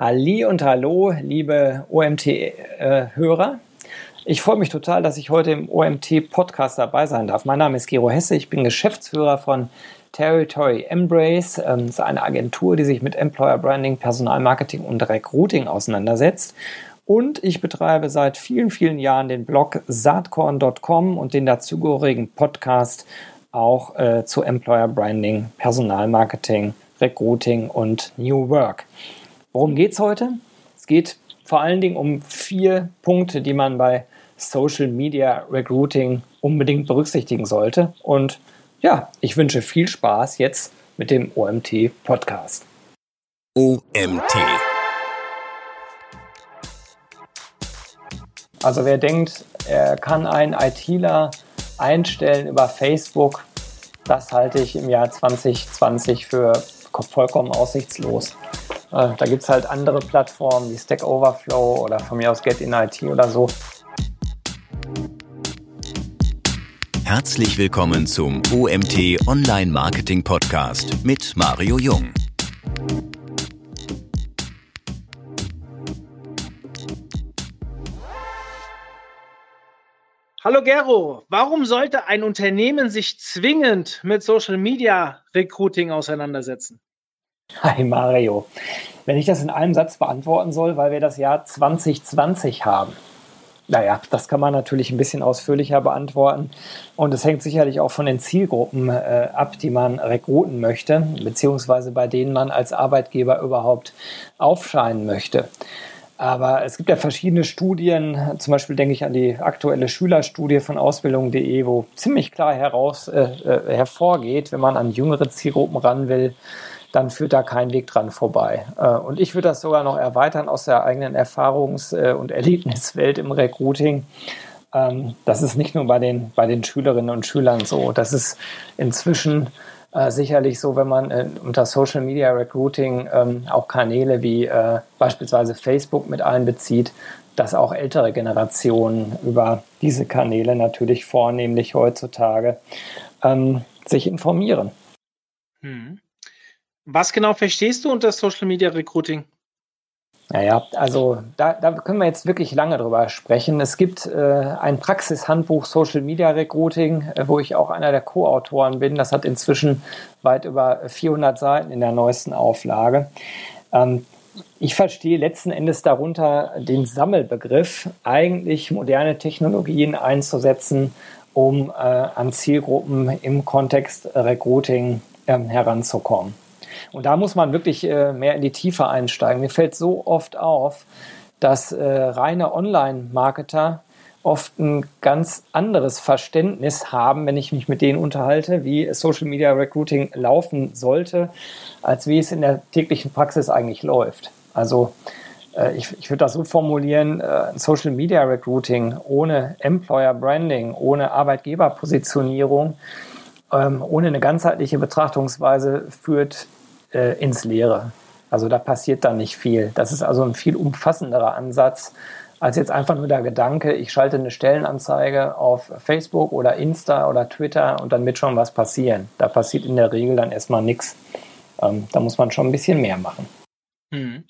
Ali und Hallo, liebe OMT-Hörer. Ich freue mich total, dass ich heute im OMT-Podcast dabei sein darf. Mein Name ist Gero Hesse, ich bin Geschäftsführer von Territory Embrace. Das ähm, ist eine Agentur, die sich mit Employer Branding, Personalmarketing und Recruiting auseinandersetzt. Und ich betreibe seit vielen, vielen Jahren den Blog saatkorn.com und den dazugehörigen Podcast auch äh, zu Employer Branding, Personalmarketing, Recruiting und New Work. Worum geht es heute? Es geht vor allen Dingen um vier Punkte, die man bei Social Media Recruiting unbedingt berücksichtigen sollte. Und ja, ich wünsche viel Spaß jetzt mit dem OMT Podcast. OMT. Also wer denkt, er kann einen ITler einstellen über Facebook, das halte ich im Jahr 2020 für vollkommen aussichtslos. Äh, da gibt es halt andere Plattformen wie Stack Overflow oder von mir aus Get in IT oder so. Herzlich willkommen zum OMT Online Marketing Podcast mit Mario Jung. Hallo Gero, warum sollte ein Unternehmen sich zwingend mit Social Media Recruiting auseinandersetzen? Hi Mario. Wenn ich das in einem Satz beantworten soll, weil wir das Jahr 2020 haben. Naja, das kann man natürlich ein bisschen ausführlicher beantworten. Und es hängt sicherlich auch von den Zielgruppen äh, ab, die man rekruten möchte, beziehungsweise bei denen man als Arbeitgeber überhaupt aufscheinen möchte. Aber es gibt ja verschiedene Studien, zum Beispiel denke ich an die aktuelle Schülerstudie von Ausbildung.de, wo ziemlich klar heraus, äh, äh, hervorgeht, wenn man an jüngere Zielgruppen ran will, dann führt da kein Weg dran vorbei. Äh, und ich würde das sogar noch erweitern aus der eigenen Erfahrungs- äh, und Erlebniswelt im Recruiting. Ähm, das ist nicht nur bei den, bei den Schülerinnen und Schülern so. Das ist inzwischen äh, sicherlich so, wenn man unter Social Media Recruiting ähm, auch Kanäle wie beispielsweise Facebook mit einbezieht, dass auch ältere Generationen über diese Kanäle natürlich vornehmlich heutzutage ähm, sich informieren. Hm. Was genau verstehst du unter Social Media Recruiting? Naja, also da, da können wir jetzt wirklich lange drüber sprechen. Es gibt äh, ein Praxishandbuch Social Media Recruiting, äh, wo ich auch einer der Co-Autoren bin. Das hat inzwischen weit über 400 Seiten in der neuesten Auflage. Ähm, ich verstehe letzten Endes darunter den Sammelbegriff, eigentlich moderne Technologien einzusetzen, um äh, an Zielgruppen im Kontext Recruiting äh, heranzukommen. Und da muss man wirklich äh, mehr in die Tiefe einsteigen. Mir fällt so oft auf, dass äh, reine Online-Marketer oft ein ganz anderes Verständnis haben, wenn ich mich mit denen unterhalte, wie Social Media Recruiting laufen sollte, als wie es in der täglichen Praxis eigentlich läuft. Also äh, ich, ich würde das so formulieren, äh, Social Media Recruiting ohne Employer Branding, ohne Arbeitgeberpositionierung, ähm, ohne eine ganzheitliche Betrachtungsweise führt äh, ins Leere. Also da passiert dann nicht viel. Das ist also ein viel umfassenderer Ansatz als jetzt einfach nur der Gedanke, ich schalte eine Stellenanzeige auf Facebook oder Insta oder Twitter und dann wird schon was passieren. Da passiert in der Regel dann erstmal nichts. Ähm, da muss man schon ein bisschen mehr machen. Hm.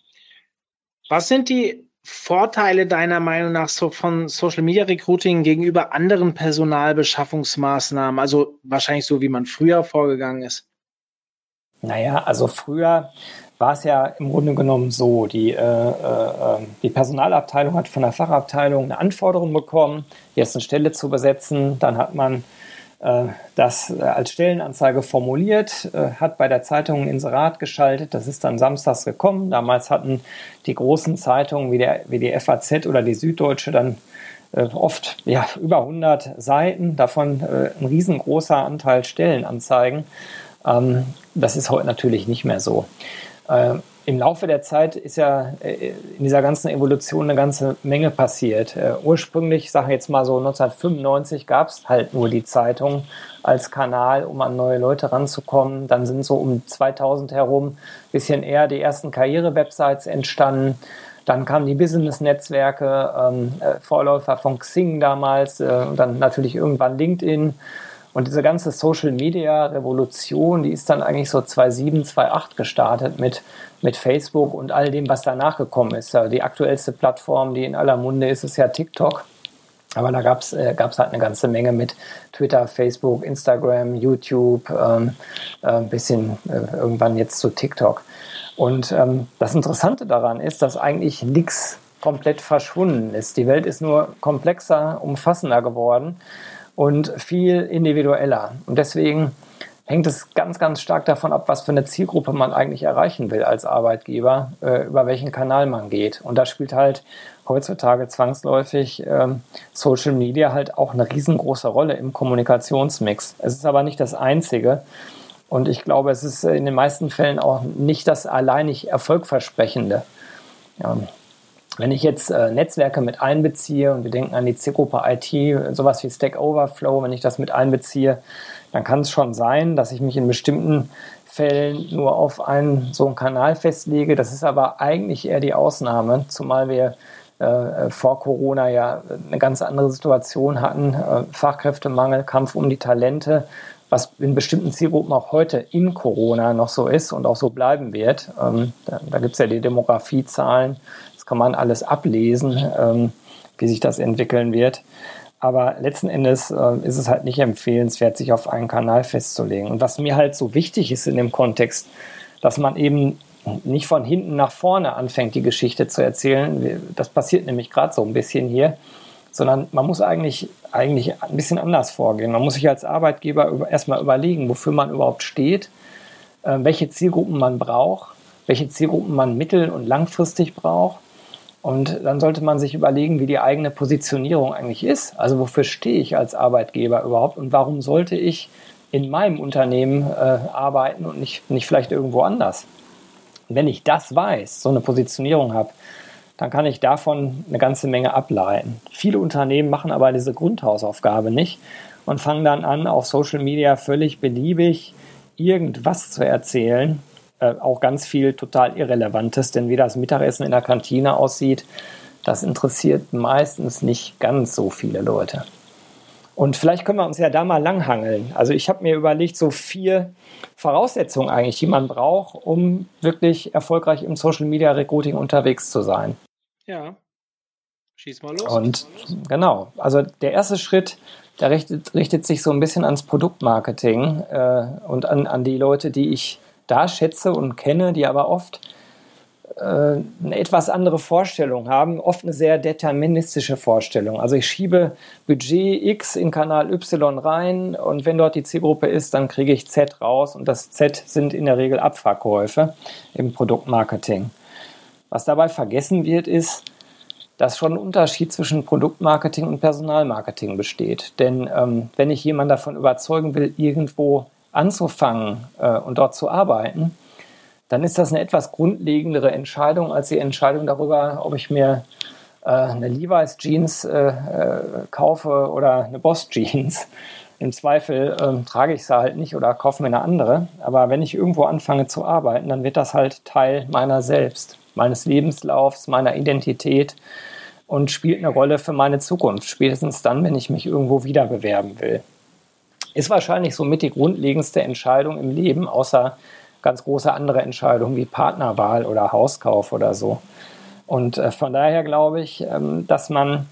Was sind die Vorteile deiner Meinung nach so von Social Media Recruiting gegenüber anderen Personalbeschaffungsmaßnahmen? Also wahrscheinlich so, wie man früher vorgegangen ist. Naja, also früher war es ja im Grunde genommen so, die, äh, äh, ähm, die Personalabteilung hat von der Fachabteilung eine Anforderung bekommen, jetzt eine Stelle zu besetzen. Dann hat man äh, das als Stellenanzeige formuliert, äh, hat bei der Zeitung ein Inserat geschaltet. Das ist dann samstags gekommen. Damals hatten die großen Zeitungen wie, der, wie die FAZ oder die Süddeutsche dann äh, oft ja, über 100 Seiten, davon äh, ein riesengroßer Anteil Stellenanzeigen. Ähm, das ist heute natürlich nicht mehr so. Ähm, Im Laufe der Zeit ist ja äh, in dieser ganzen Evolution eine ganze Menge passiert. Äh, ursprünglich, ich sage jetzt mal so 1995, gab es halt nur die Zeitung als Kanal, um an neue Leute ranzukommen. Dann sind so um 2000 herum ein bisschen eher die ersten Karriere-Websites entstanden. Dann kamen die Business-Netzwerke, ähm, äh, Vorläufer von Xing damals, äh, dann natürlich irgendwann LinkedIn Und diese ganze Social Media Revolution, die ist dann eigentlich so 2007, 2008 gestartet mit, mit Facebook und all dem, was danach gekommen ist. Die aktuellste Plattform, die in aller Munde ist, ist ja TikTok. Aber da gab es äh, halt eine ganze Menge mit Twitter, Facebook, Instagram, YouTube, ähm, äh, ein bisschen äh, irgendwann jetzt zu TikTok. Und ähm, das Interessante daran ist, dass eigentlich nichts komplett verschwunden ist. Die Welt ist nur komplexer, umfassender geworden und viel individueller. Und deswegen hängt es ganz, ganz stark davon ab, was für eine Zielgruppe man eigentlich erreichen will als Arbeitgeber, äh, über welchen Kanal man geht. Und da spielt halt heutzutage zwangsläufig ähm, Social Media halt auch eine riesengroße Rolle im Kommunikationsmix. Es ist aber nicht das Einzige. Und ich glaube, es ist in den meisten Fällen auch nicht das alleinig Erfolgversprechende. Ja. Wenn ich jetzt äh, Netzwerke mit einbeziehe und wir denken an die Zielgruppe IT, sowas wie Stack Overflow, wenn ich das mit einbeziehe, dann kann es schon sein, dass ich mich in bestimmten Fällen nur auf einen so einen Kanal festlege. Das ist aber eigentlich eher die Ausnahme, zumal wir äh, vor Corona ja eine ganz andere Situation hatten. Äh, Fachkräftemangel, Kampf um die Talente, was in bestimmten Zielgruppen auch heute in Corona noch so ist und auch so bleiben wird. Ähm, da da gibt es ja die Demografiezahlen, kann man alles ablesen, ähm, wie sich das entwickeln wird. Aber letzten Endes äh, ist es halt nicht empfehlenswert, sich auf einen Kanal festzulegen. Und was mir halt so wichtig ist in dem Kontext, dass man eben nicht von hinten nach vorne anfängt, die Geschichte zu erzählen. Das passiert nämlich gerade so ein bisschen hier, sondern man muss eigentlich, eigentlich ein bisschen anders vorgehen. Man muss sich als Arbeitgeber erstmal überlegen, wofür man überhaupt steht, äh, welche Zielgruppen man braucht, welche Zielgruppen man mittel- und langfristig braucht und dann sollte man sich überlegen, wie die eigene Positionierung eigentlich ist. Also wofür stehe ich als Arbeitgeber überhaupt und warum sollte ich in meinem Unternehmen äh, arbeiten und nicht, nicht vielleicht irgendwo anders. Wenn ich das weiß, so eine Positionierung habe, dann kann ich davon eine ganze Menge ableiten. Viele Unternehmen machen aber diese Grundhausaufgabe nicht und fangen dann an, auf Social Media völlig beliebig irgendwas zu erzählen, äh, auch ganz viel total Irrelevantes, denn wie das Mittagessen in der Kantine aussieht, das interessiert meistens nicht ganz so viele Leute. Und vielleicht können wir uns ja da mal langhangeln. Also ich habe mir überlegt, so vier Voraussetzungen eigentlich, die man braucht, um wirklich erfolgreich im Social Media Recruiting unterwegs zu sein. Ja. Schieß mal los. Und genau, also der erste Schritt, der richtet, richtet sich so ein bisschen ans Produktmarketing äh, und an, an die Leute, die ich da schätze und kenne, die aber oft äh, eine etwas andere Vorstellung haben, oft eine sehr deterministische Vorstellung. Also ich schiebe Budget X in Kanal Y rein und wenn dort die Zielgruppe ist, dann kriege ich Z raus und das Z sind in der Regel Abverkäufe im Produktmarketing. Was dabei vergessen wird, ist, dass schon ein Unterschied zwischen Produktmarketing und Personalmarketing besteht. Denn ähm, wenn ich jemanden davon überzeugen will, irgendwo anzufangen äh, und dort zu arbeiten, dann ist das eine etwas grundlegendere Entscheidung als die Entscheidung darüber, ob ich mir äh, eine Levi's Jeans äh, äh kaufe oder eine Boss Jeans. Im Zweifel ähm, trage ich sie halt nicht oder kaufe mir eine andere. Aber wenn ich irgendwo anfange zu arbeiten, dann wird das halt Teil meiner selbst, meines Lebenslaufs, meiner Identität und spielt eine Rolle für meine Zukunft. Spätestens dann, wenn ich mich irgendwo wieder bewerben will. Ist wahrscheinlich somit die grundlegendste Entscheidung im Leben, außer ganz große andere Entscheidungen wie Partnerwahl oder Hauskauf oder so. Und äh, von daher glaube ich, ähm, dass man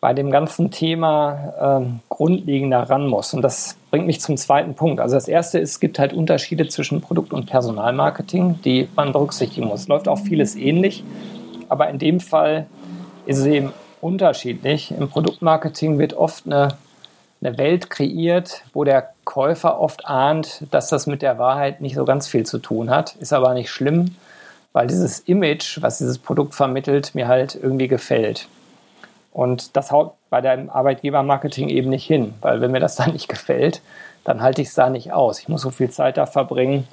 bei dem ganzen Thema ähm, grundlegender ran muss. Und das bringt mich zum zweiten Punkt. Also das erste ist, es gibt halt Unterschiede zwischen Produkt- und Personalmarketing, die man berücksichtigen muss. Läuft auch vieles ähnlich, aber in dem Fall ist es eben unterschiedlich. Im Produktmarketing wird oft eine eine Welt kreiert, wo der Käufer oft ahnt, dass das mit der Wahrheit nicht so ganz viel zu tun hat. Ist aber nicht schlimm, weil dieses Image, was dieses Produkt vermittelt, mir halt irgendwie gefällt. Und das haut bei deinem Arbeitgebermarketing eben nicht hin, weil wenn mir das dann nicht gefällt, dann halte ich es da nicht aus. Ich muss so viel Zeit da verbringen,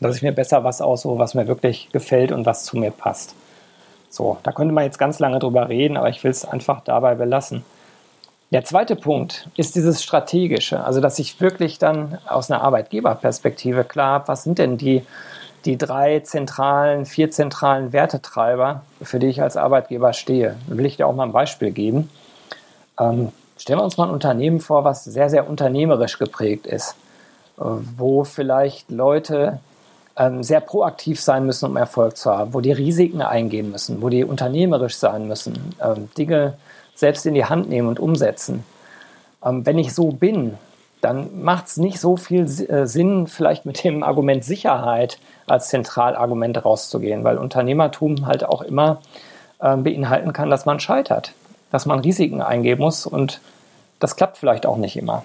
dass ich mir besser was aussuche, was mir wirklich gefällt und was zu mir passt. So, da könnte man jetzt ganz lange drüber reden, aber ich will es einfach dabei belassen. Der zweite Punkt ist dieses Strategische, also dass ich wirklich dann aus einer Arbeitgeberperspektive klar habe, was sind denn die, die drei zentralen, vier zentralen Wertetreiber, für die ich als Arbeitgeber stehe. Da will ich dir auch mal ein Beispiel geben. Ähm, stellen wir uns mal ein Unternehmen vor, was sehr, sehr unternehmerisch geprägt ist, äh, wo vielleicht Leute ähm, sehr proaktiv sein müssen, um Erfolg zu haben, wo die Risiken eingehen müssen, wo die unternehmerisch sein müssen, ähm, Dinge selbst in die Hand nehmen und umsetzen. Ähm, wenn ich so bin, dann macht es nicht so viel äh, Sinn, vielleicht mit dem Argument Sicherheit als Zentralargument rauszugehen, weil Unternehmertum halt auch immer äh, beinhalten kann, dass man scheitert, dass man Risiken eingehen muss und das klappt vielleicht auch nicht immer.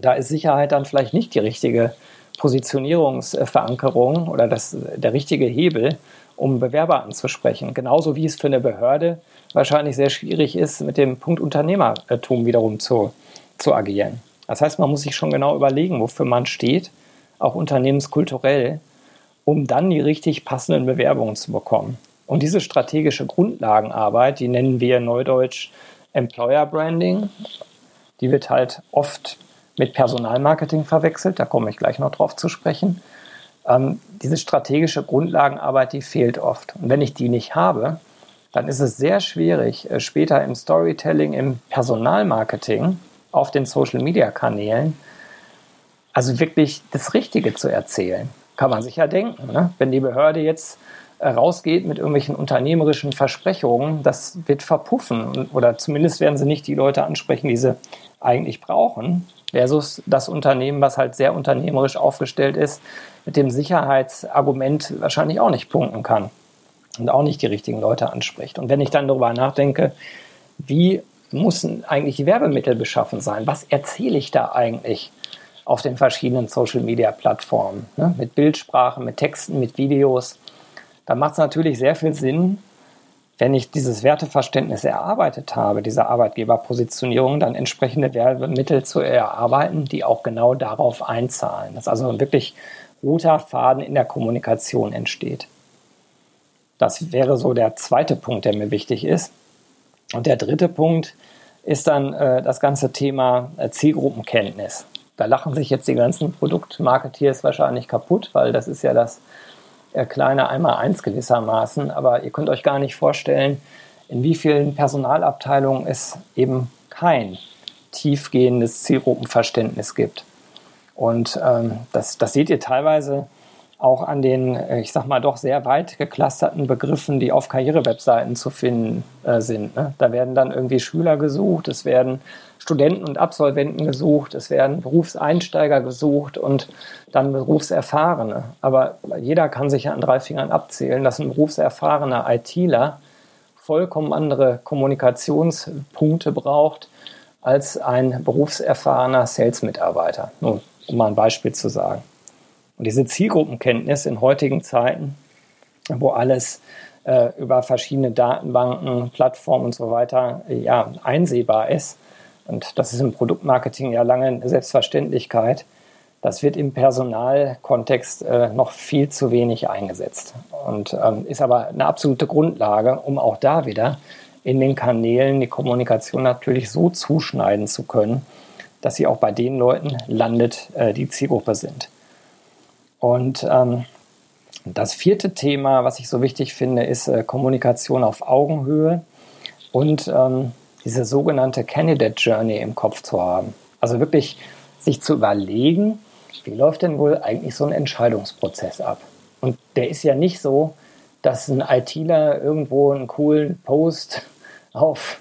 Da ist Sicherheit dann vielleicht nicht die richtige Positionierungsverankerung oder das, der richtige Hebel, um Bewerber anzusprechen. Genauso wie es für eine Behörde wahrscheinlich sehr schwierig ist, mit dem Punkt Unternehmertum wiederum zu, zu agieren. Das heißt, man muss sich schon genau überlegen, wofür man steht, auch unternehmenskulturell, um dann die richtig passenden Bewerbungen zu bekommen. Und diese strategische Grundlagenarbeit, die nennen wir neudeutsch Employer Branding, die wird halt oft mit Personalmarketing verwechselt, da komme ich gleich noch drauf zu sprechen. Ähm, diese strategische Grundlagenarbeit, die fehlt oft. Und wenn ich die nicht habe, dann ist es sehr schwierig, äh, später im Storytelling, im Personalmarketing, auf den Social-Media-Kanälen, also wirklich das Richtige zu erzählen. Kann man sich ja denken. Ne? Wenn die Behörde jetzt äh, rausgeht mit irgendwelchen unternehmerischen Versprechungen, das wird verpuffen. Oder zumindest werden sie nicht die Leute ansprechen, die sie eigentlich brauchen versus das Unternehmen, was halt sehr unternehmerisch aufgestellt ist, mit dem Sicherheitsargument wahrscheinlich auch nicht punkten kann und auch nicht die richtigen Leute anspricht. Und wenn ich dann darüber nachdenke, wie müssen eigentlich Werbemittel beschaffen sein? Was erzähle ich da eigentlich auf den verschiedenen Social-Media-Plattformen? Ne? Mit Bildsprache, mit Texten, mit Videos. Da macht es natürlich sehr viel Sinn, wenn ich dieses Werteverständnis erarbeitet habe, diese Arbeitgeberpositionierung, dann entsprechende Werbemittel zu erarbeiten, die auch genau darauf einzahlen. Dass also wirklich roter Faden in der Kommunikation entsteht. Das wäre so der zweite Punkt, der mir wichtig ist. Und der dritte Punkt ist dann äh, das ganze Thema äh, Zielgruppenkenntnis. Da lachen sich jetzt die ganzen Produktmarketeers wahrscheinlich kaputt, weil das ist ja das äh, kleine Einmal-Eins gewissermaßen. Aber ihr könnt euch gar nicht vorstellen, in wie vielen Personalabteilungen es eben kein tiefgehendes Zielgruppenverständnis gibt. Und ähm, das, das seht ihr teilweise auch an den, äh, ich sag mal, doch sehr weit geclusterten Begriffen, die auf Karrierewebseiten zu finden äh, sind. Ne? Da werden dann irgendwie Schüler gesucht, es werden Studenten und Absolventen gesucht, es werden Berufseinsteiger gesucht und dann Berufserfahrene. Aber jeder kann sich ja an drei Fingern abzählen, dass ein berufserfahrener ITler vollkommen andere Kommunikationspunkte braucht als ein berufserfahrener Sales-Mitarbeiter. Um mal ein Beispiel zu sagen. Und diese Zielgruppenkenntnis in heutigen Zeiten, wo alles äh, über verschiedene Datenbanken, Plattformen und so weiter ja, einsehbar ist, und das ist im Produktmarketing ja lange eine Selbstverständlichkeit. Das wird im Personalkontext äh, noch viel zu wenig eingesetzt und ähm, ist aber eine absolute Grundlage, um auch da wieder in den Kanälen die Kommunikation natürlich so zuschneiden zu können, dass sie auch bei den Leuten landet, äh, die Zielgruppe sind. Und ähm, das vierte Thema, was ich so wichtig finde, ist äh, Kommunikation auf Augenhöhe und ähm, diese sogenannte Candidate Journey im Kopf zu haben. Also wirklich sich zu überlegen, wie läuft denn wohl eigentlich so ein Entscheidungsprozess ab? Und der ist ja nicht so, dass ein ITler irgendwo einen coolen Post auf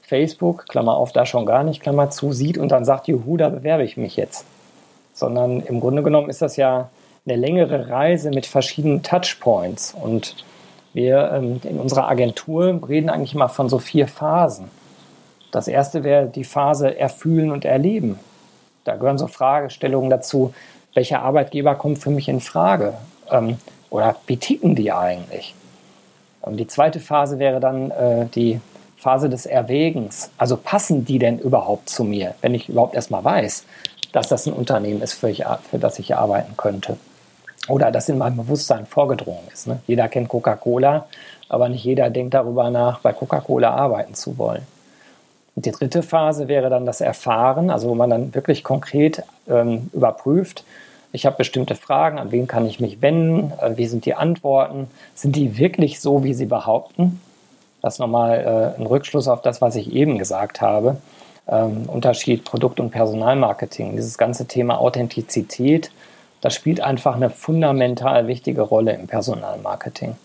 Facebook, Klammer auf, da schon gar nicht, Klammer zu, sieht und dann sagt, juhu, da bewerbe ich mich jetzt. Sondern im Grunde genommen ist das ja eine längere Reise mit verschiedenen Touchpoints. Und wir ähm, in unserer Agentur reden eigentlich mal von so vier Phasen. Das erste wäre die Phase Erfühlen und Erleben. Da gehören so Fragestellungen dazu, welcher Arbeitgeber kommt für mich in Frage? Ähm, oder wie ticken die eigentlich? Und die zweite Phase wäre dann äh, die Phase des Erwägens. Also passen die denn überhaupt zu mir, wenn ich überhaupt erstmal weiß, dass das ein Unternehmen ist, für, ich, für das ich arbeiten könnte? oder das in meinem Bewusstsein vorgedrungen ist. Ne? Jeder kennt Coca-Cola, aber nicht jeder denkt darüber nach, bei Coca-Cola arbeiten zu wollen. Und die dritte Phase wäre dann das Erfahren, also wo man dann wirklich konkret ähm, überprüft, ich habe bestimmte Fragen, an wen kann ich mich wenden, äh, wie sind die Antworten, sind die wirklich so, wie sie behaupten? Das nochmal äh, ein Rückschluss auf das, was ich eben gesagt habe. Ähm, Unterschied Produkt- und Personalmarketing. Dieses ganze Thema Authentizität, das spielt einfach eine fundamental wichtige Rolle im Personalmarketing.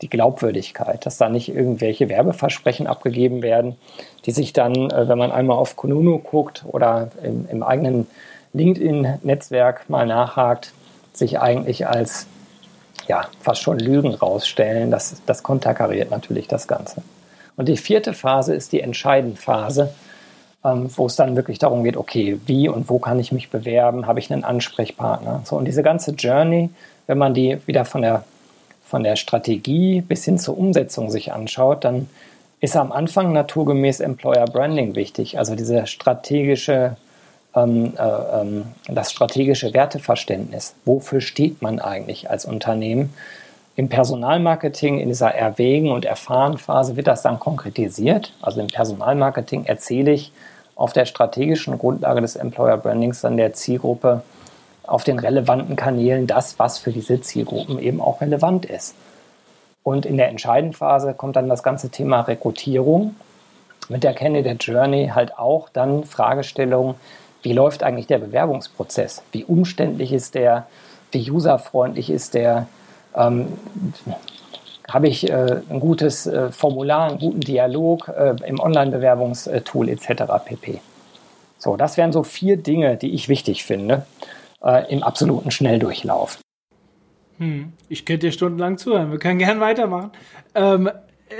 Die Glaubwürdigkeit, dass da nicht irgendwelche Werbeversprechen abgegeben werden, die sich dann, äh, wenn man einmal auf Kununu guckt oder im, im eigenen LinkedIn-Netzwerk mal nachhakt, sich eigentlich als ja, fast schon Lügen rausstellen. Das, das konterkariert natürlich das Ganze. Und die vierte Phase ist die entscheidende Phase, ähm, wo es dann wirklich darum geht, okay, wie und wo kann ich mich bewerben? Habe ich einen Ansprechpartner? So, und diese ganze Journey, wenn man die wieder von der, von der Strategie bis hin zur Umsetzung sich anschaut, dann ist am Anfang naturgemäß Employer Branding wichtig, also diese strategische ähm, äh, ähm, das strategische Werteverständnis. Wofür steht man eigentlich als Unternehmen? Im Personalmarketing, in dieser Erwägen- und Erfahrenphase wird das dann konkretisiert. Also im Personalmarketing erzähle ich auf der strategischen Grundlage des Employer Brandings dann der Zielgruppe auf den relevanten Kanälen das, was für diese Zielgruppen eben auch relevant ist. Und in der entscheidenden Phase kommt dann das ganze Thema Rekrutierung mit der Candidate Journey halt auch dann Fragestellungen, wie läuft eigentlich der Bewerbungsprozess? Wie umständlich ist der? Wie userfreundlich ist der? Ähm, habe ich äh, ein gutes äh, Formular, einen guten Dialog äh, im Online-Bewerbungstool etc. pp. So, das wären so vier Dinge, die ich wichtig finde äh, im absoluten Schnelldurchlauf. Hm, ich könnte dir stundenlang zuhören. Wir können gerne weitermachen. Ähm,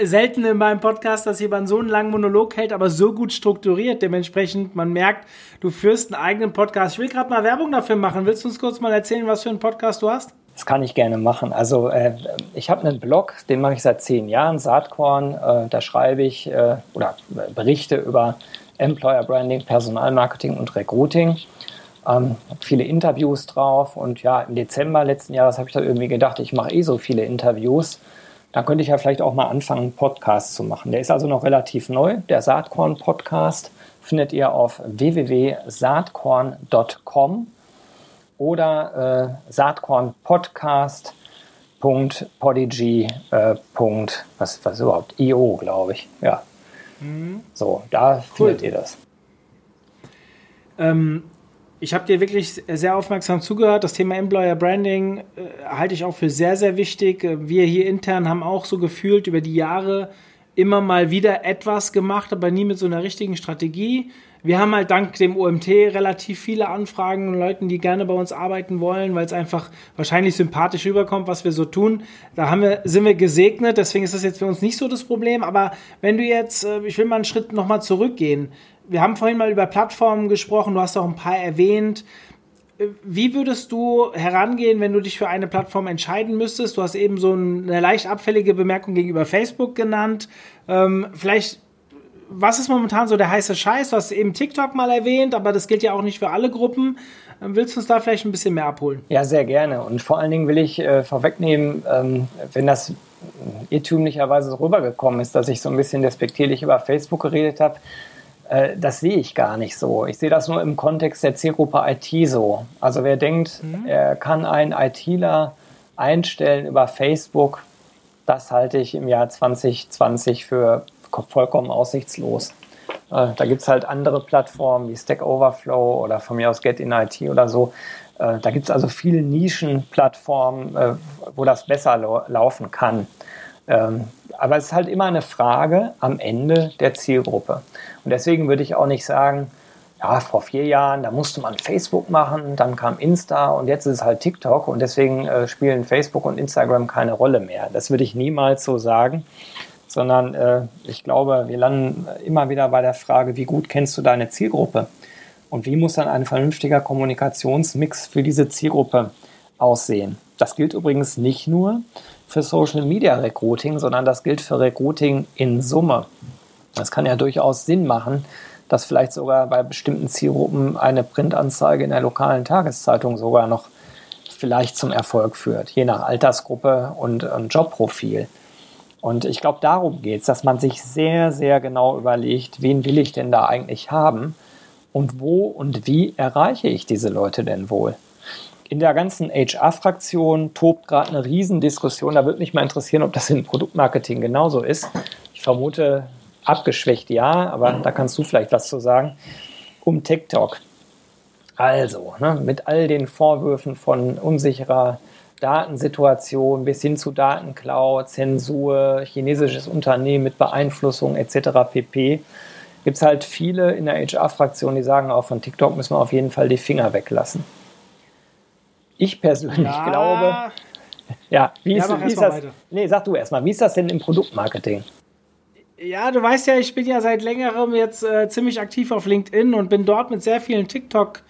selten in meinem Podcast, dass jemand so einen langen Monolog hält, aber so gut strukturiert. Dementsprechend, man merkt, du führst einen eigenen Podcast. Ich will gerade mal Werbung dafür machen. Willst du uns kurz mal erzählen, was für einen Podcast du hast? Das kann ich gerne machen. Also äh, ich habe einen Blog, den mache ich seit zehn Jahren, Saatkorn. Äh, da schreibe ich äh, oder berichte über Employer Branding, Personalmarketing und Recruiting. Ähm, viele Interviews drauf und ja, im Dezember letzten Jahres habe ich da irgendwie gedacht, ich mache eh so viele Interviews da könnte ich ja vielleicht auch mal anfangen, einen Podcast zu machen. Der ist also noch relativ neu. Der Saatkorn-Podcast findet ihr auf www.saatkorn.com oder äh, saatkornpodcast.podigy. Äh, was, was überhaupt? IO, glaube ich. Ja. Mhm. So, da cool. findet ihr das. Ähm, ich habe dir wirklich sehr aufmerksam zugehört. Das Thema Employer Branding äh, halte ich auch für sehr, sehr wichtig. Äh, wir hier intern haben auch so gefühlt über die Jahre immer mal wieder etwas gemacht, aber nie mit so einer richtigen Strategie. Wir haben halt dank dem OMT relativ viele Anfragen und Leuten, die gerne bei uns arbeiten wollen, weil es einfach wahrscheinlich sympathisch rüberkommt, was wir so tun. Da haben wir, sind wir gesegnet, deswegen ist das jetzt für uns nicht so das Problem. Aber wenn du jetzt, äh, ich will mal einen Schritt nochmal zurückgehen wir haben vorhin mal über Plattformen gesprochen, du hast auch ein paar erwähnt. Wie würdest du herangehen, wenn du dich für eine Plattform entscheiden müsstest? Du hast eben so eine leicht abfällige Bemerkung gegenüber Facebook genannt. Ähm, vielleicht, was ist momentan so der heiße Scheiß? Du hast eben TikTok mal erwähnt, aber das gilt ja auch nicht für alle Gruppen. Ähm, willst du uns da vielleicht ein bisschen mehr abholen? Ja, sehr gerne. Und vor allen Dingen will ich äh, vorwegnehmen, ähm, wenn das irrtümlicherweise rübergekommen ist, dass ich so ein bisschen despektierlich über Facebook geredet habe äh, das sehe ich gar nicht so. Ich sehe das nur im Kontext der Zielgruppe IT so. Also wer denkt, mhm. er kann einen ITler einstellen über Facebook, das halte ich im Jahr 2020 für vollkommen aussichtslos. Äh, da gibt es halt andere Plattformen wie Stack Overflow oder von mir aus Get in IT oder so. Äh, da gibt es also viele Nischenplattformen, wo das besser laufen kann. Ähm, aber es ist halt immer eine Frage am Ende der Zielgruppe. Und deswegen würde ich auch nicht sagen, ja, vor vier Jahren, da musste man Facebook machen, dann kam Insta und jetzt ist es halt TikTok und deswegen äh, spielen Facebook und Instagram keine Rolle mehr. Das würde ich niemals so sagen, sondern äh, ich glaube, wir landen immer wieder bei der Frage, wie gut kennst du deine Zielgruppe und wie muss dann ein vernünftiger Kommunikationsmix für diese Zielgruppe aussehen. Das gilt übrigens nicht nur für Social Media Recruiting, sondern das gilt für Recruiting in Summe. Das kann ja durchaus Sinn machen, dass vielleicht sogar bei bestimmten Zielgruppen eine Printanzeige in der lokalen Tageszeitung sogar noch vielleicht zum Erfolg führt, je nach Altersgruppe und, und Jobprofil. Und ich glaube, darum geht es, dass man sich sehr, sehr genau überlegt, wen will ich denn da eigentlich haben und wo und wie erreiche ich diese Leute denn wohl in der ganzen HR-Fraktion tobt gerade eine Riesendiskussion. Da würde mich mal interessieren, ob das im Produktmarketing genauso ist. Ich vermute, abgeschwächt ja, aber da kannst du vielleicht was zu sagen, um TikTok. Also, ne, mit all den Vorwürfen von unsicherer Datensituation bis hin zu Datenklau, Zensur, chinesisches Unternehmen mit Beeinflussung etc. pp. Gibt es halt viele in der HR-Fraktion, die sagen, auch von TikTok müssen wir auf jeden Fall die Finger weglassen. Ich persönlich ja. glaube, ja, wie ist, ja, wie ist das? Weiter. Nee, sag du erstmal, wie ist das denn im Produktmarketing? Ja, du weißt ja, ich bin ja seit längerem jetzt äh, ziemlich aktiv auf LinkedIn und bin dort mit sehr vielen TikTok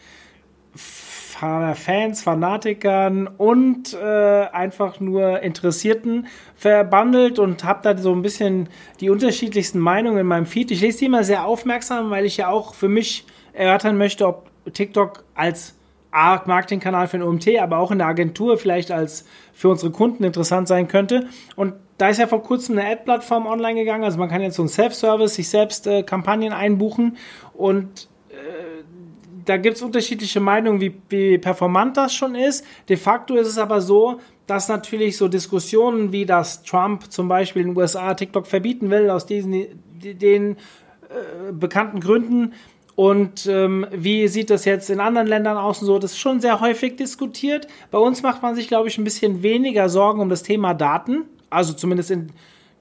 Fans, Fanatikern und äh, einfach nur Interessierten verbandelt und habe da so ein bisschen die unterschiedlichsten Meinungen in meinem Feed. Ich lese die immer sehr aufmerksam, weil ich ja auch für mich erörtern möchte, ob TikTok als Marketingkanal für den OMT, aber auch in der Agentur vielleicht als für unsere Kunden interessant sein könnte. Und da ist ja vor kurzem eine Ad-Plattform online gegangen. Also man kann jetzt so ein Self-Service, sich selbst äh, Kampagnen einbuchen und da gibt es unterschiedliche Meinungen, wie, wie performant das schon ist. De facto ist es aber so, dass natürlich so Diskussionen wie dass Trump zum Beispiel in den USA TikTok verbieten will, aus diesen den äh, bekannten Gründen. Und ähm, wie sieht das jetzt in anderen Ländern aus und so? Das ist schon sehr häufig diskutiert. Bei uns macht man sich, glaube ich, ein bisschen weniger Sorgen um das Thema Daten. Also zumindest in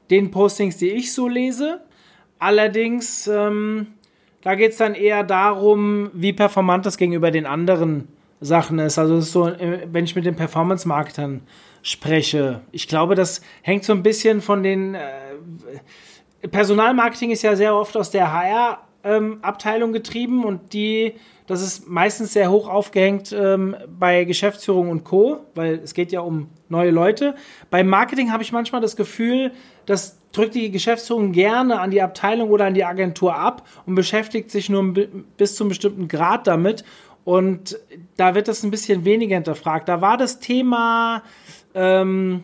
den Postings, die ich so lese. Allerdings ähm, da geht es dann eher darum, wie performant das gegenüber den anderen Sachen ist. Also ist so, äh, wenn ich mit den Performance-Marketern spreche. Ich glaube, das hängt so ein bisschen von den äh, Personalmarketing ist ja sehr oft aus der HR-Abteilung ähm, getrieben und die, das ist meistens sehr hoch aufgehängt ähm, bei Geschäftsführung und Co., weil es geht ja um neue Leute. Beim Marketing habe ich manchmal das Gefühl, dass drückt die Geschäftsführung gerne an die Abteilung oder an die Agentur ab und beschäftigt sich nur bis zu einem bestimmten Grad damit. Und da wird das ein bisschen weniger hinterfragt. Da war das Thema, ähm,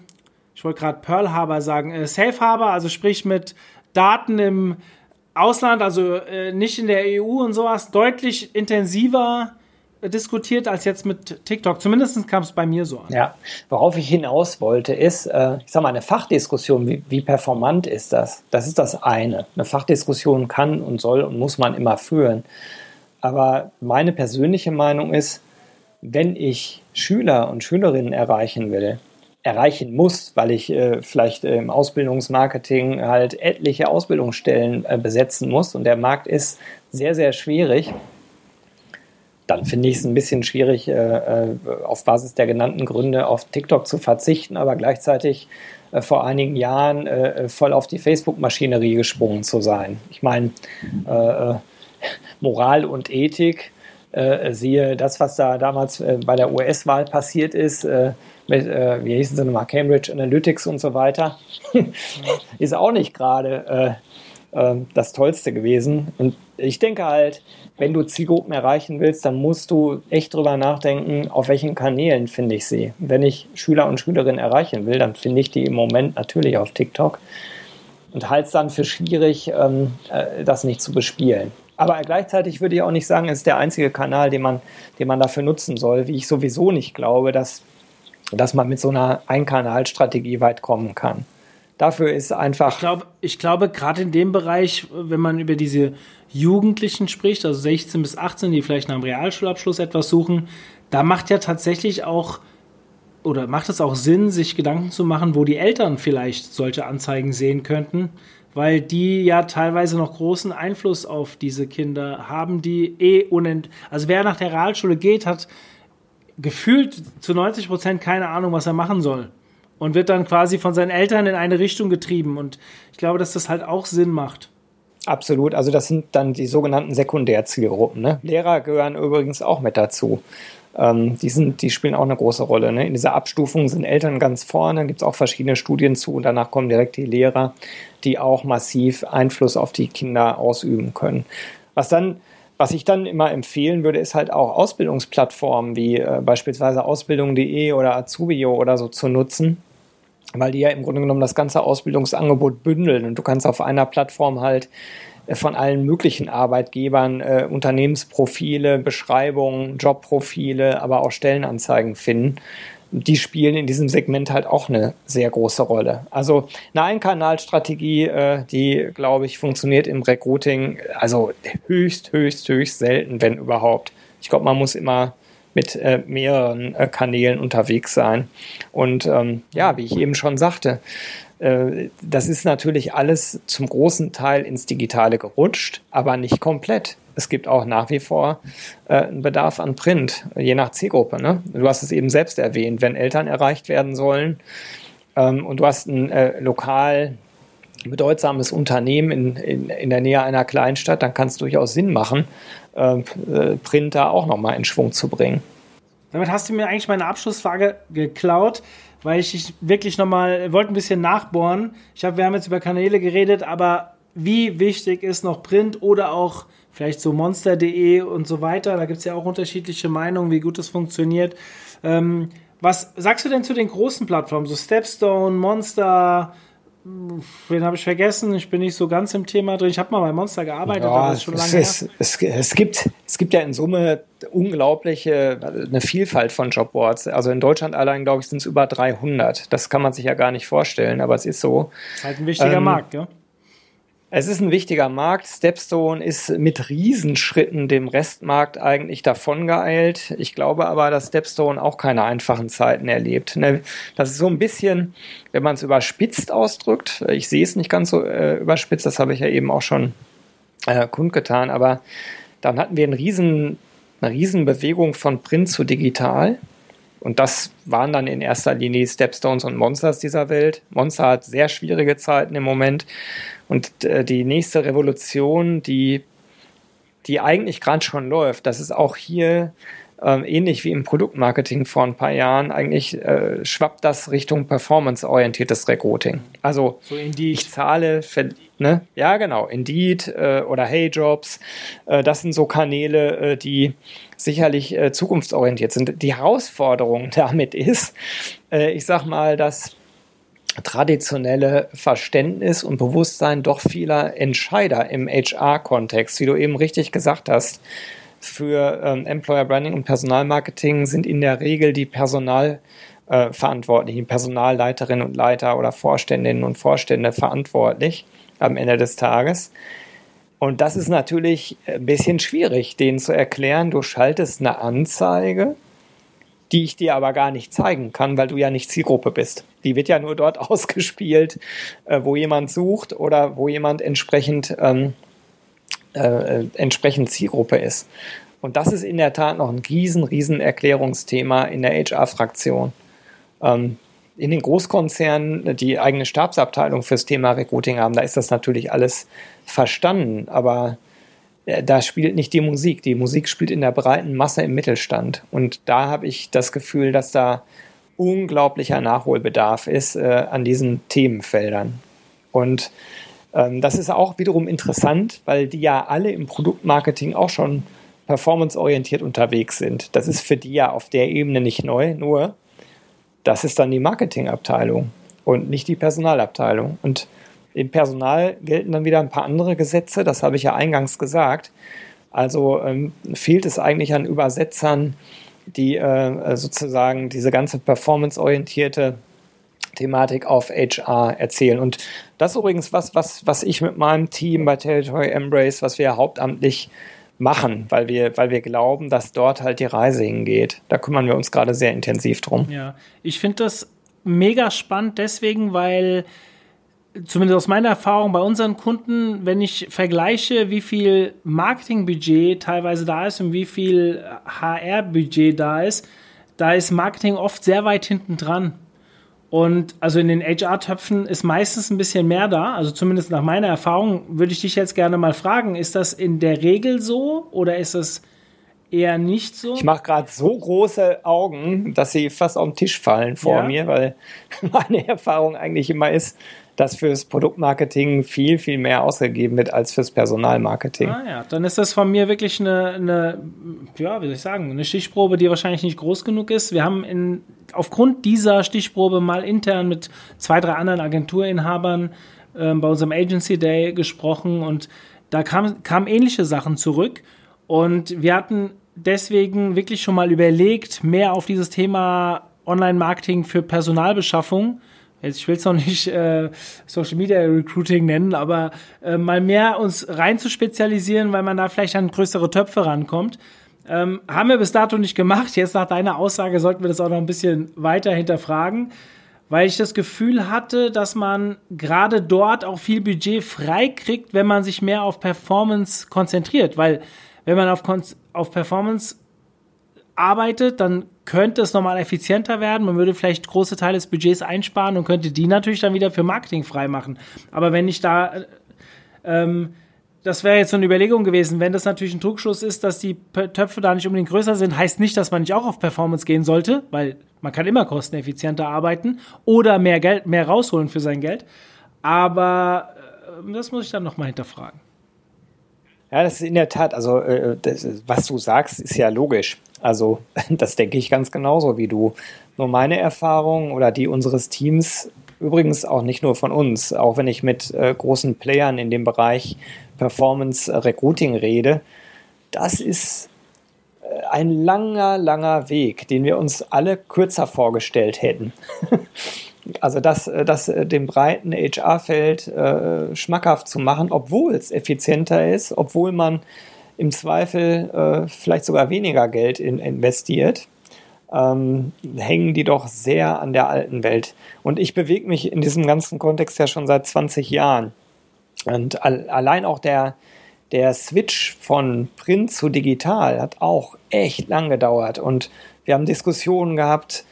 ich wollte gerade Pearl Harbor sagen, äh, Safe Harbor, also sprich mit Daten im Ausland, also äh, nicht in der EU und sowas, deutlich intensiver diskutiert als jetzt mit TikTok. Zumindest kam es bei mir so an. Ja, worauf ich hinaus wollte, ist, äh, ich sag mal, eine Fachdiskussion, wie, wie performant ist das? Das ist das eine. Eine Fachdiskussion kann und soll und muss man immer führen. Aber meine persönliche Meinung ist, wenn ich Schüler und Schülerinnen erreichen will, erreichen muss, weil ich äh, vielleicht äh, im Ausbildungsmarketing halt etliche Ausbildungsstellen äh, besetzen muss und der Markt ist sehr, sehr schwierig, dann finde ich es ein bisschen schwierig, äh, äh, auf Basis der genannten Gründe auf TikTok zu verzichten, aber gleichzeitig äh, vor einigen Jahren äh, voll auf die Facebook-Maschinerie gesprungen zu sein. Ich meine, äh, äh, Moral und Ethik, siehe das, was da damals bei der US-Wahl passiert ist, mit, wie hießen sie nochmal, Cambridge Analytics und so weiter, ist auch nicht gerade das Tollste gewesen. Und ich denke halt, wenn du Zielgruppen erreichen willst, dann musst du echt drüber nachdenken, auf welchen Kanälen finde ich sie. Wenn ich Schüler und Schülerinnen erreichen will, dann finde ich die im Moment natürlich auf TikTok und halte es dann für schwierig, ähm, äh, das nicht zu bespielen. Aber gleichzeitig würde ich auch nicht sagen, es ist der einzige Kanal, den man, den man dafür nutzen soll, wie ich sowieso nicht glaube, dass, dass man mit so einer Einkanalstrategie weit kommen kann. Dafür ist einfach. Ich glaube, ich glaube gerade in dem Bereich, wenn man über diese Jugendlichen spricht, also 16 bis 18, die vielleicht nach einem Realschulabschluss etwas suchen, da macht ja tatsächlich auch oder macht es auch Sinn, sich Gedanken zu machen, wo die Eltern vielleicht solche Anzeigen sehen könnten, weil die ja teilweise noch großen Einfluss auf diese Kinder haben, die eh unend also wer nach der Realschule geht, hat gefühlt zu 90 Prozent keine Ahnung, was er machen soll und wird dann quasi von seinen Eltern in eine Richtung getrieben und ich glaube, dass das halt auch Sinn macht. Absolut, also das sind dann die sogenannten Sekundärzielgruppen. Ne? Lehrer gehören übrigens auch mit dazu. Ähm, die, sind, die spielen auch eine große Rolle. Ne? In dieser Abstufung sind Eltern ganz vorne, gibt es auch verschiedene Studien zu und danach kommen direkt die Lehrer, die auch massiv Einfluss auf die Kinder ausüben können. Was dann was ich dann immer empfehlen würde, ist halt auch Ausbildungsplattformen wie äh, beispielsweise Ausbildung.de oder Azubio oder so zu nutzen, weil die ja im Grunde genommen das ganze Ausbildungsangebot bündeln und du kannst auf einer Plattform halt äh, von allen möglichen Arbeitgebern äh, Unternehmensprofile, Beschreibungen, Jobprofile, aber auch Stellenanzeigen finden. die spielen in diesem Segment halt auch eine sehr große Rolle. Also eine Einkanalstrategie, äh, die, glaube ich, funktioniert im Recruiting, also höchst, höchst, höchst selten, wenn überhaupt. Ich glaube, man muss immer mit äh, mehreren äh, Kanälen unterwegs sein. Und ähm, ja, wie ich eben schon sagte, äh, das ist natürlich alles zum großen Teil ins Digitale gerutscht, aber nicht komplett. Es gibt auch nach wie vor äh, einen Bedarf an Print, je nach Zielgruppe. Ne? Du hast es eben selbst erwähnt, wenn Eltern erreicht werden sollen ähm, und du hast ein äh, lokal bedeutsames Unternehmen in, in, in der Nähe einer Kleinstadt, dann kann es durchaus Sinn machen, äh, Print da auch nochmal in Schwung zu bringen. Damit hast du mir eigentlich meine Abschlussfrage geklaut weil ich wirklich nochmal, wollte ein bisschen nachbohren. Ich habe, wir haben jetzt über Kanäle geredet, aber wie wichtig ist noch Print oder auch vielleicht so monster.de und so weiter? Da gibt es ja auch unterschiedliche Meinungen, wie gut das funktioniert. Ähm, was sagst du denn zu den großen Plattformen, so Stepstone, Monster, wen habe ich vergessen? Ich bin nicht so ganz im Thema drin. Ich habe mal bei Monster gearbeitet, ja, aber das ist schon lange es, her. Es, es, gibt, es gibt ja in Summe unglaubliche, eine Vielfalt von Jobboards. Also in Deutschland allein, glaube ich, sind es über 300. Das kann man sich ja gar nicht vorstellen, aber es ist so. Das ist halt ein wichtiger ähm, Markt, ja? Es ist ein wichtiger Markt. Stepstone ist mit Riesenschritten dem Restmarkt eigentlich davongeeilt. Ich glaube aber, dass Stepstone auch keine einfachen Zeiten erlebt. Ne, das ist so ein bisschen, wenn man es überspitzt ausdrückt, ich sehe es nicht ganz so äh, überspitzt, das habe ich ja eben auch schon äh, kundgetan, aber dann hatten wir einen riesen, eine Riesenbewegung von Print zu digital. Und das waren dann in erster Linie Stepstones und Monsters dieser Welt. Monster hat sehr schwierige Zeiten im Moment. Und äh, die nächste Revolution, die, die eigentlich gerade schon läuft, das ist auch hier ähm, ähnlich wie im Produktmarketing vor ein paar Jahren, eigentlich äh, schwappt das Richtung performance-orientiertes Recruiting. Also so ich zahle, für, ne? ja genau, Indeed äh, oder HeyJobs, äh, das sind so Kanäle, äh, die sicherlich äh, zukunftsorientiert sind. Die Herausforderung damit ist, äh, ich sag mal, dass traditionelle Verständnis und Bewusstsein doch vieler Entscheider im HR-Kontext, wie du eben richtig gesagt hast, für ähm, Employer Branding und Personalmarketing sind in der Regel die Personalverantwortlichen, äh, Personalleiterinnen und Leiter oder Vorständinnen und Vorstände verantwortlich am Ende des Tages. Und das ist natürlich ein bisschen schwierig, denen zu erklären, du schaltest eine Anzeige die ich dir aber gar nicht zeigen kann, weil du ja nicht Zielgruppe bist. Die wird ja nur dort ausgespielt, äh, wo jemand sucht oder wo jemand entsprechend, ähm, äh, entsprechend Zielgruppe ist. Und das ist in der Tat noch ein riesen, riesen Erklärungsthema in der HR-Fraktion. Ähm, in den Großkonzernen, die eigene Stabsabteilung fürs Thema Recruiting haben, da ist das natürlich alles verstanden, aber äh, da spielt nicht die Musik. Die Musik spielt in der breiten Masse im Mittelstand. Und da habe ich das Gefühl, dass da unglaublicher Nachholbedarf ist äh, an diesen Themenfeldern. Und ähm, das ist auch wiederum interessant, weil die ja alle im Produktmarketing auch schon performanceorientiert unterwegs sind. Das ist für die ja auf der Ebene nicht neu, nur das ist dann die Marketingabteilung und nicht die Personalabteilung. Und im Personal gelten dann wieder ein paar andere Gesetze, das habe ich ja eingangs gesagt. Also ähm, fehlt es eigentlich an Übersetzern, die äh, sozusagen diese ganze performanceorientierte Thematik auf HR erzählen. Und das ist übrigens was, was, was ich mit meinem Team bei Territory Embrace, was wir hauptamtlich machen, weil wir, weil wir glauben, dass dort halt die Reise hingeht. Da kümmern wir uns gerade sehr intensiv drum. Ja, ich finde das mega spannend deswegen, weil zumindest aus meiner Erfahrung bei unseren Kunden, wenn ich vergleiche, wie viel Marketingbudget teilweise da ist und wie viel HR-Budget da ist, da ist Marketing oft sehr weit hinten dran. Und also in den HR-Töpfen ist meistens ein bisschen mehr da. Also zumindest nach meiner Erfahrung würde ich dich jetzt gerne mal fragen, ist das in der Regel so oder ist das eher nicht so? Ich mache gerade so große Augen, dass sie fast auf den Tisch fallen vor ja. mir, weil meine Erfahrung eigentlich immer ist, dass fürs Produktmarketing viel, viel mehr ausgegeben wird als fürs Personalmarketing. Ah ja, dann ist das von mir wirklich eine, eine, ja, wie soll ich sagen, eine Stichprobe, die wahrscheinlich nicht groß genug ist. Wir haben in, aufgrund dieser Stichprobe mal intern mit zwei, drei anderen Agenturinhabern äh, bei unserem Agency Day gesprochen und da kamen kam ähnliche Sachen zurück und wir hatten deswegen wirklich schon mal überlegt, mehr auf dieses Thema Online-Marketing für Personalbeschaffung. Jetzt, ich will es noch nicht äh, Social Media Recruiting nennen, aber äh, mal mehr uns rein zu spezialisieren, weil man da vielleicht an größere Töpfe rankommt. Ähm, haben wir bis dato nicht gemacht. Jetzt nach deiner Aussage sollten wir das auch noch ein bisschen weiter hinterfragen, weil ich das Gefühl hatte, dass man gerade dort auch viel Budget freikriegt, wenn man sich mehr auf Performance konzentriert. Weil wenn man auf, auf Performance arbeitet, dann könnte es nochmal effizienter werden. Man würde vielleicht große Teile des Budgets einsparen und könnte die natürlich dann wieder für Marketing freimachen. Aber wenn ich da äh, ähm, das wäre jetzt so eine Überlegung gewesen. Wenn das natürlich ein Trugschluss ist, dass die Töpfe da nicht unbedingt größer sind, heißt nicht, dass man nicht auch auf Performance gehen sollte, weil man kann immer kosteneffizienter arbeiten oder mehr Geld, mehr rausholen für sein Geld. Aber äh, das muss ich dann nochmal hinterfragen. Ja, das ist in der Tat, also äh, das, was du sagst, ist ja logisch. Also das denke ich ganz genauso wie du. Nur meine Erfahrung oder die unseres Teams, übrigens auch nicht nur von uns, auch wenn ich mit äh, großen Playern in dem Bereich Performance Recruiting rede, das ist äh, ein langer, langer Weg, den wir uns alle kürzer vorgestellt hätten. also das, äh, das äh, dem breiten HR-Feld äh, schmackhaft zu machen, obwohl es effizienter ist, obwohl man im Zweifel äh, vielleicht sogar weniger Geld in, investiert, ähm, hängen die doch sehr an der alten Welt. Und ich bewege mich in diesem ganzen Kontext ja schon seit 20 Jahren. Und allein auch der, der Switch von Print zu digital hat auch echt lang gedauert. Und wir haben Diskussionen gehabt,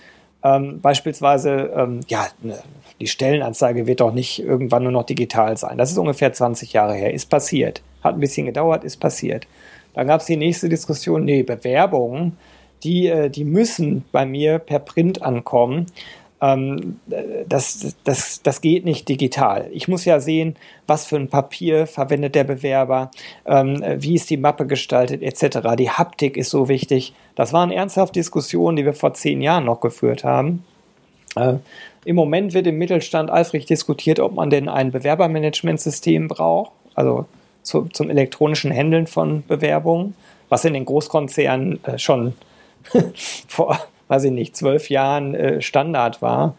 ähm, beispielsweise, ähm, ja, ne, die Stellenanzeige wird doch nicht irgendwann nur noch digital sein. Das ist ungefähr 20 Jahre her. Ist passiert. Hat ein bisschen gedauert, ist passiert. Dann gab es die nächste Diskussion, nee, Bewerbungen, die, äh, die müssen bei mir per Print ankommen ähm, das, das, das geht nicht digital. Ich muss ja sehen, was für ein Papier verwendet der Bewerber, ähm, wie ist die Mappe gestaltet, etc. Die Haptik ist so wichtig. Das waren ernsthaft Diskussionen, die wir vor zehn Jahren noch geführt haben. Äh, Im Moment wird im Mittelstand eifrig diskutiert, ob man denn ein Bewerbermanagementsystem braucht, also zu, zum elektronischen Handeln von Bewerbungen, was in den Großkonzernen äh, schon vor weiß ich nicht, zwölf Jahren äh, Standard war.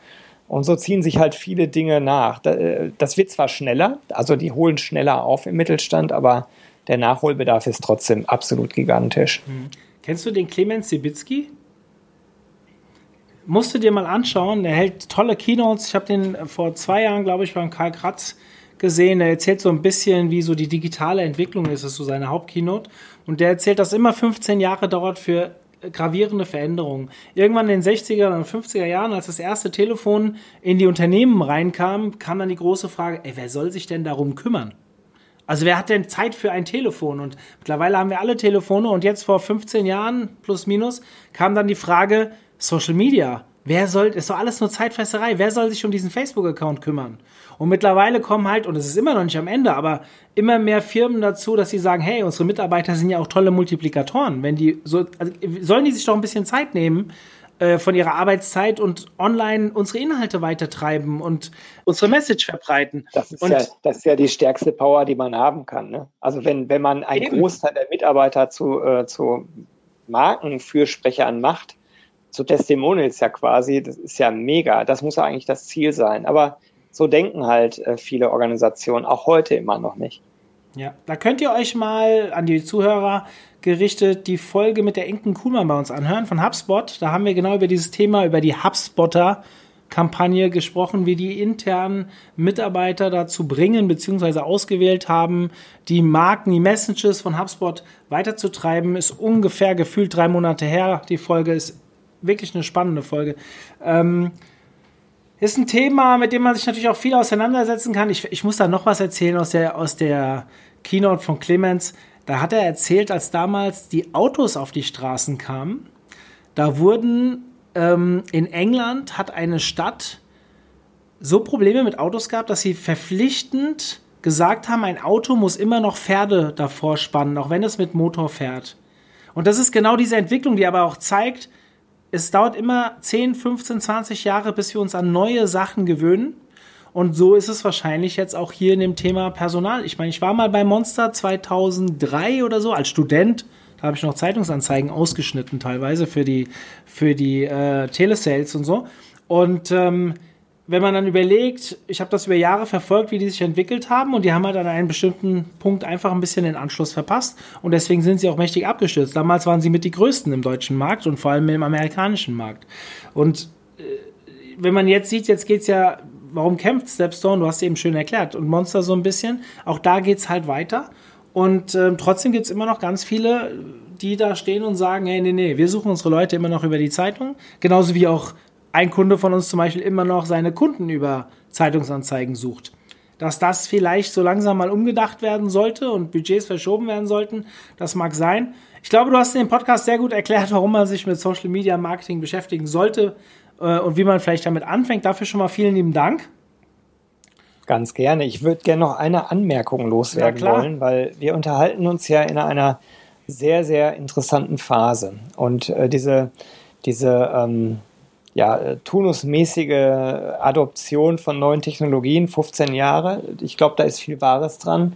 Und so ziehen sich halt viele Dinge nach. Äh, das wird zwar schneller, also die holen schneller auf im Mittelstand, aber der Nachholbedarf ist trotzdem absolut gigantisch. Mhm. Kennst du den Clemens Sibitzky? Musst du dir mal anschauen. Der hält tolle Keynotes. Ich habe den vor zwei Jahren, glaube ich, beim Karl Kratz gesehen. Er erzählt so ein bisschen, wie so die digitale Entwicklung ist. Das ist so seine Hauptkeynote. Und der erzählt, dass immer 15 Jahre dauert für gravierende Veränderungen. Irgendwann in den 60er und 50er Jahren, als das erste Telefon in die Unternehmen reinkam, kam dann die große Frage, ey, wer soll sich denn darum kümmern? Also wer hat denn Zeit für ein Telefon? Und mittlerweile haben wir alle Telefone und jetzt vor 15 Jahren plus minus kam dann die Frage Social Media. Wer soll, ist doch alles nur Zeitfresserei. Wer soll sich um diesen Facebook-Account kümmern? Und mittlerweile kommen halt, und es ist immer noch nicht am Ende, aber immer mehr Firmen dazu, dass sie sagen, hey, unsere Mitarbeiter sind ja auch tolle Multiplikatoren. Wenn die so, also sollen die sich doch ein bisschen Zeit nehmen äh, von ihrer Arbeitszeit und online unsere Inhalte weitertreiben und unsere Message verbreiten. Das ist, ja, das ist ja die stärkste Power, die man haben kann. Ne? Also wenn, wenn man einen eben. Großteil der Mitarbeiter zu, äh, zu Markenfürsprechern macht, zu Testimonials ja quasi, das ist ja mega. Das muss ja eigentlich das Ziel sein. Aber so denken halt äh, viele Organisationen auch heute immer noch nicht. Ja, da könnt ihr euch mal an die Zuhörer gerichtet die Folge mit der Inken Kuhlmann bei uns anhören von HubSpot. Da haben wir genau über dieses Thema, über die HubSpotter Kampagne gesprochen, wie die internen Mitarbeiter dazu bringen, beziehungsweise ausgewählt haben, die Marken, die Messages von HubSpot weiterzutreiben. Ist ungefähr gefühlt drei Monate her. Die Folge ist wirklich eine spannende Folge. Ähm, ist ein Thema, mit dem man sich natürlich auch viel auseinandersetzen kann. Ich, ich muss da noch was erzählen aus der, aus der Keynote von Clemens. Da hat er erzählt, als damals die Autos auf die Straßen kamen, da wurden ähm, in England hat eine Stadt so Probleme mit Autos gehabt, dass sie verpflichtend gesagt haben, ein Auto muss immer noch Pferde davor spannen, auch wenn es mit Motor fährt. Und das ist genau diese Entwicklung, die aber auch zeigt, es dauert immer 10, 15, 20 Jahre, bis wir uns an neue Sachen gewöhnen. Und so ist es wahrscheinlich jetzt auch hier in dem Thema Personal. Ich meine, ich war mal bei Monster 2003 oder so als Student. Da habe ich noch Zeitungsanzeigen ausgeschnitten, teilweise für die, für die äh, Telesales und so. Und ähm, wenn man dann überlegt, ich habe das über Jahre verfolgt, wie die sich entwickelt haben und die haben halt an einem bestimmten Punkt einfach ein bisschen den Anschluss verpasst und deswegen sind sie auch mächtig abgestürzt. Damals waren sie mit die größten im deutschen Markt und vor allem im amerikanischen Markt. Und äh, wenn man jetzt sieht, jetzt geht es ja, warum kämpft Stepstone? Du hast eben schön erklärt und Monster so ein bisschen. Auch da geht es halt weiter und äh, trotzdem gibt es immer noch ganz viele, die da stehen und sagen, hey, nee, nee, wir suchen unsere Leute immer noch über die Zeitung, genauso wie auch ein Kunde von uns zum Beispiel immer noch seine Kunden über Zeitungsanzeigen sucht. Dass das vielleicht so langsam mal umgedacht werden sollte und Budgets verschoben werden sollten, das mag sein. Ich glaube, du hast in dem Podcast sehr gut erklärt, warum man sich mit Social Media Marketing beschäftigen sollte äh, und wie man vielleicht damit anfängt. Dafür schon mal vielen lieben Dank. Ganz gerne. Ich würde gerne noch eine Anmerkung loswerden ja, wollen, weil wir unterhalten uns ja in einer sehr, sehr interessanten Phase. Und äh, diese, diese ähm, ja, äh, turnusmäßige Adoption von neuen Technologien, 15 Jahre. Ich glaube, da ist viel Wahres dran.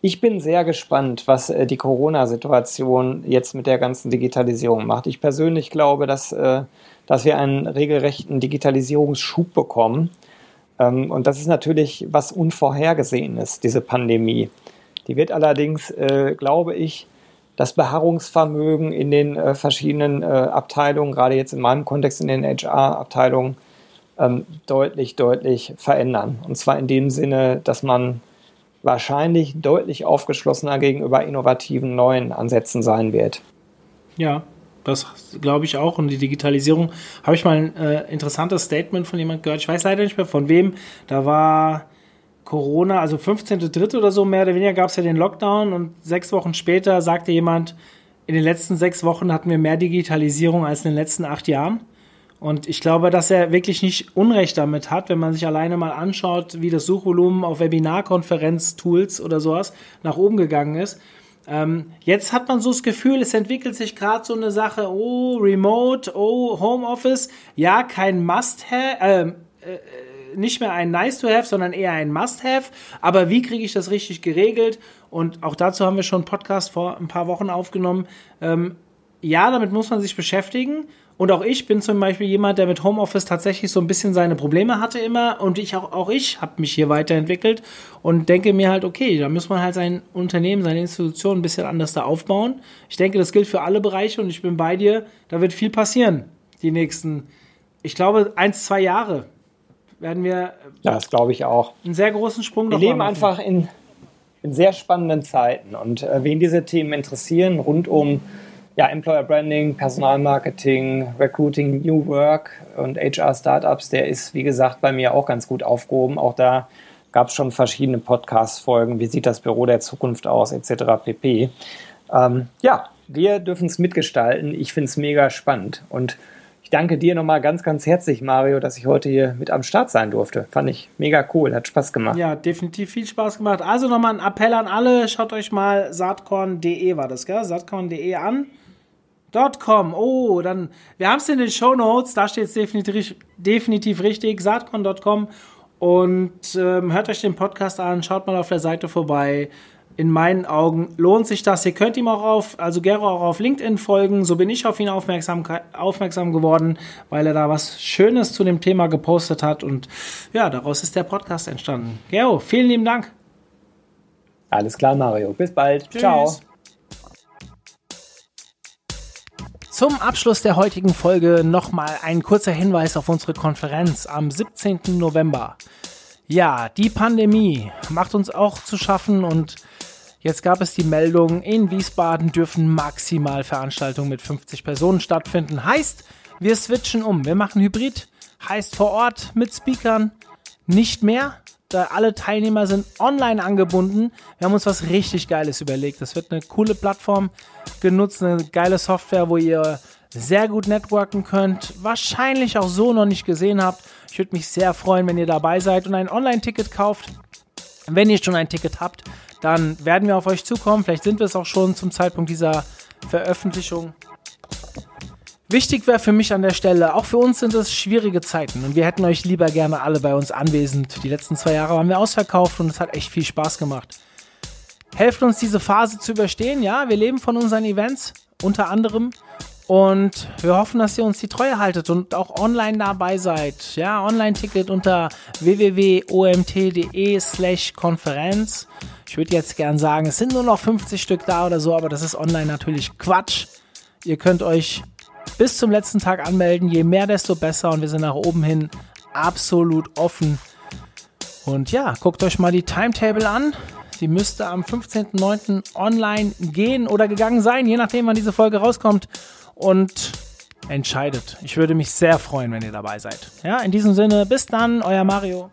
Ich bin sehr gespannt, was äh, die Corona-Situation jetzt mit der ganzen Digitalisierung macht. Ich persönlich glaube, dass, äh, dass wir einen regelrechten Digitalisierungsschub bekommen. Ähm, und das ist natürlich was Unvorhergesehenes, diese Pandemie. Die wird allerdings, glaube ich, das Beharrungsvermögen in den äh, verschiedenen äh, Abteilungen, gerade jetzt in meinem Kontext in den HR-Abteilungen, ähm, deutlich, deutlich verändern. Und zwar in dem Sinne, dass man wahrscheinlich deutlich aufgeschlossener gegenüber innovativen neuen Ansätzen sein wird. Ja, das glaube ich auch. Und die Digitalisierung, habe ich mal ein äh, interessantes Statement von jemand gehört. Ich weiß leider nicht mehr von wem. Da war Corona, also 15.3. oder so, mehr oder weniger gab es ja den Lockdown und sechs Wochen später sagte jemand, in den letzten sechs Wochen hatten wir mehr Digitalisierung als in den letzten acht Jahren. Und ich glaube, dass er wirklich nicht Unrecht damit hat, wenn man sich alleine mal anschaut, wie das Suchvolumen auf Webinarkonferenz-Tools oder sowas nach oben gegangen ist. Ähm, jetzt hat man so das Gefühl, es entwickelt sich gerade so eine Sache, oh, Remote, oh, Homeoffice. Ja, kein Must-Have, äh, äh, nicht mehr ein Nice-to-Have, sondern eher ein Must-Have. Aber wie kriege ich das richtig geregelt? Und auch dazu haben wir schon einen Podcast vor ein paar Wochen aufgenommen. Ähm, ja, damit muss man sich beschäftigen. Und auch ich bin zum Beispiel jemand, der mit Homeoffice tatsächlich so ein bisschen seine Probleme hatte immer. Und ich auch, auch ich habe mich hier weiterentwickelt und denke mir halt, okay, da muss man halt sein Unternehmen, seine Institution ein bisschen anders da aufbauen. Ich denke, das gilt für alle Bereiche und ich bin bei dir. Da wird viel passieren die nächsten, ich glaube, eins, zwei Jahre werden wir. Ja, das glaube ich auch. Einen sehr großen Sprung Wir leben einfach in, in sehr spannenden Zeiten und äh, wen diese Themen interessieren, rund um ja, Employer Branding, Personalmarketing, Recruiting, New Work und HR Startups, der ist, wie gesagt, bei mir auch ganz gut aufgehoben. Auch da gab es schon verschiedene Podcast-Folgen. Wie sieht das Büro der Zukunft aus, etc. pp. Ähm, ja, wir dürfen es mitgestalten. Ich finde es mega spannend. Und ich danke dir nochmal ganz, ganz herzlich, Mario, dass ich heute hier mit am Start sein durfte. Fand ich mega cool, hat Spaß gemacht. Ja, definitiv viel Spaß gemacht. Also nochmal ein Appell an alle, schaut euch mal saatkorn.de war das, gell? Saatkorn.de an. .com, oh, dann, wir haben es in den Show Notes, da steht es definitiv, definitiv richtig, saatkorn.com und ähm, hört euch den Podcast an, schaut mal auf der Seite vorbei, in meinen Augen lohnt sich das. Ihr könnt ihm auch auf, also Gero auch auf LinkedIn folgen. So bin ich auf ihn aufmerksam, aufmerksam geworden, weil er da was Schönes zu dem Thema gepostet hat. Und ja, daraus ist der Podcast entstanden. Gero, vielen lieben Dank. Alles klar, Mario. Bis bald. Tschüss. Ciao. Zum Abschluss der heutigen Folge nochmal ein kurzer Hinweis auf unsere Konferenz am 17. November. Ja, die Pandemie macht uns auch zu schaffen und Jetzt gab es die Meldung, in Wiesbaden dürfen maximal Veranstaltungen mit 50 Personen stattfinden. Heißt, wir switchen um. Wir machen Hybrid. Heißt vor Ort mit Speakern nicht mehr. Da alle Teilnehmer sind online angebunden. Wir haben uns was richtig Geiles überlegt. Das wird eine coole Plattform genutzt, eine geile Software, wo ihr sehr gut networken könnt. Wahrscheinlich auch so noch nicht gesehen habt. Ich würde mich sehr freuen, wenn ihr dabei seid und ein Online-Ticket kauft. Wenn ihr schon ein Ticket habt, dann werden wir auf euch zukommen. Vielleicht sind wir es auch schon zum Zeitpunkt dieser Veröffentlichung. Wichtig wäre für mich an der Stelle, auch für uns sind es schwierige Zeiten und wir hätten euch lieber gerne alle bei uns anwesend. Die letzten zwei Jahre waren wir ausverkauft und es hat echt viel Spaß gemacht. helft uns diese Phase zu überstehen. Ja, wir leben von unseren Events unter anderem und wir hoffen, dass ihr uns die Treue haltet und auch online dabei seid. Ja, Online-Ticket unter www.omt.de slash Konferenz. Ich würde jetzt gern sagen, es sind nur noch 50 Stück da oder so, aber das ist online natürlich Quatsch. Ihr könnt euch bis zum letzten Tag anmelden. Je mehr, desto besser. Und wir sind nach oben hin absolut offen. Und ja, guckt euch mal die Timetable an. Die müsste am 15.09. online gehen oder gegangen sein, je nachdem, wann diese Folge rauskommt und entscheidet. Ich würde mich sehr freuen, wenn ihr dabei seid. Ja, in diesem Sinne, bis dann, euer Mario.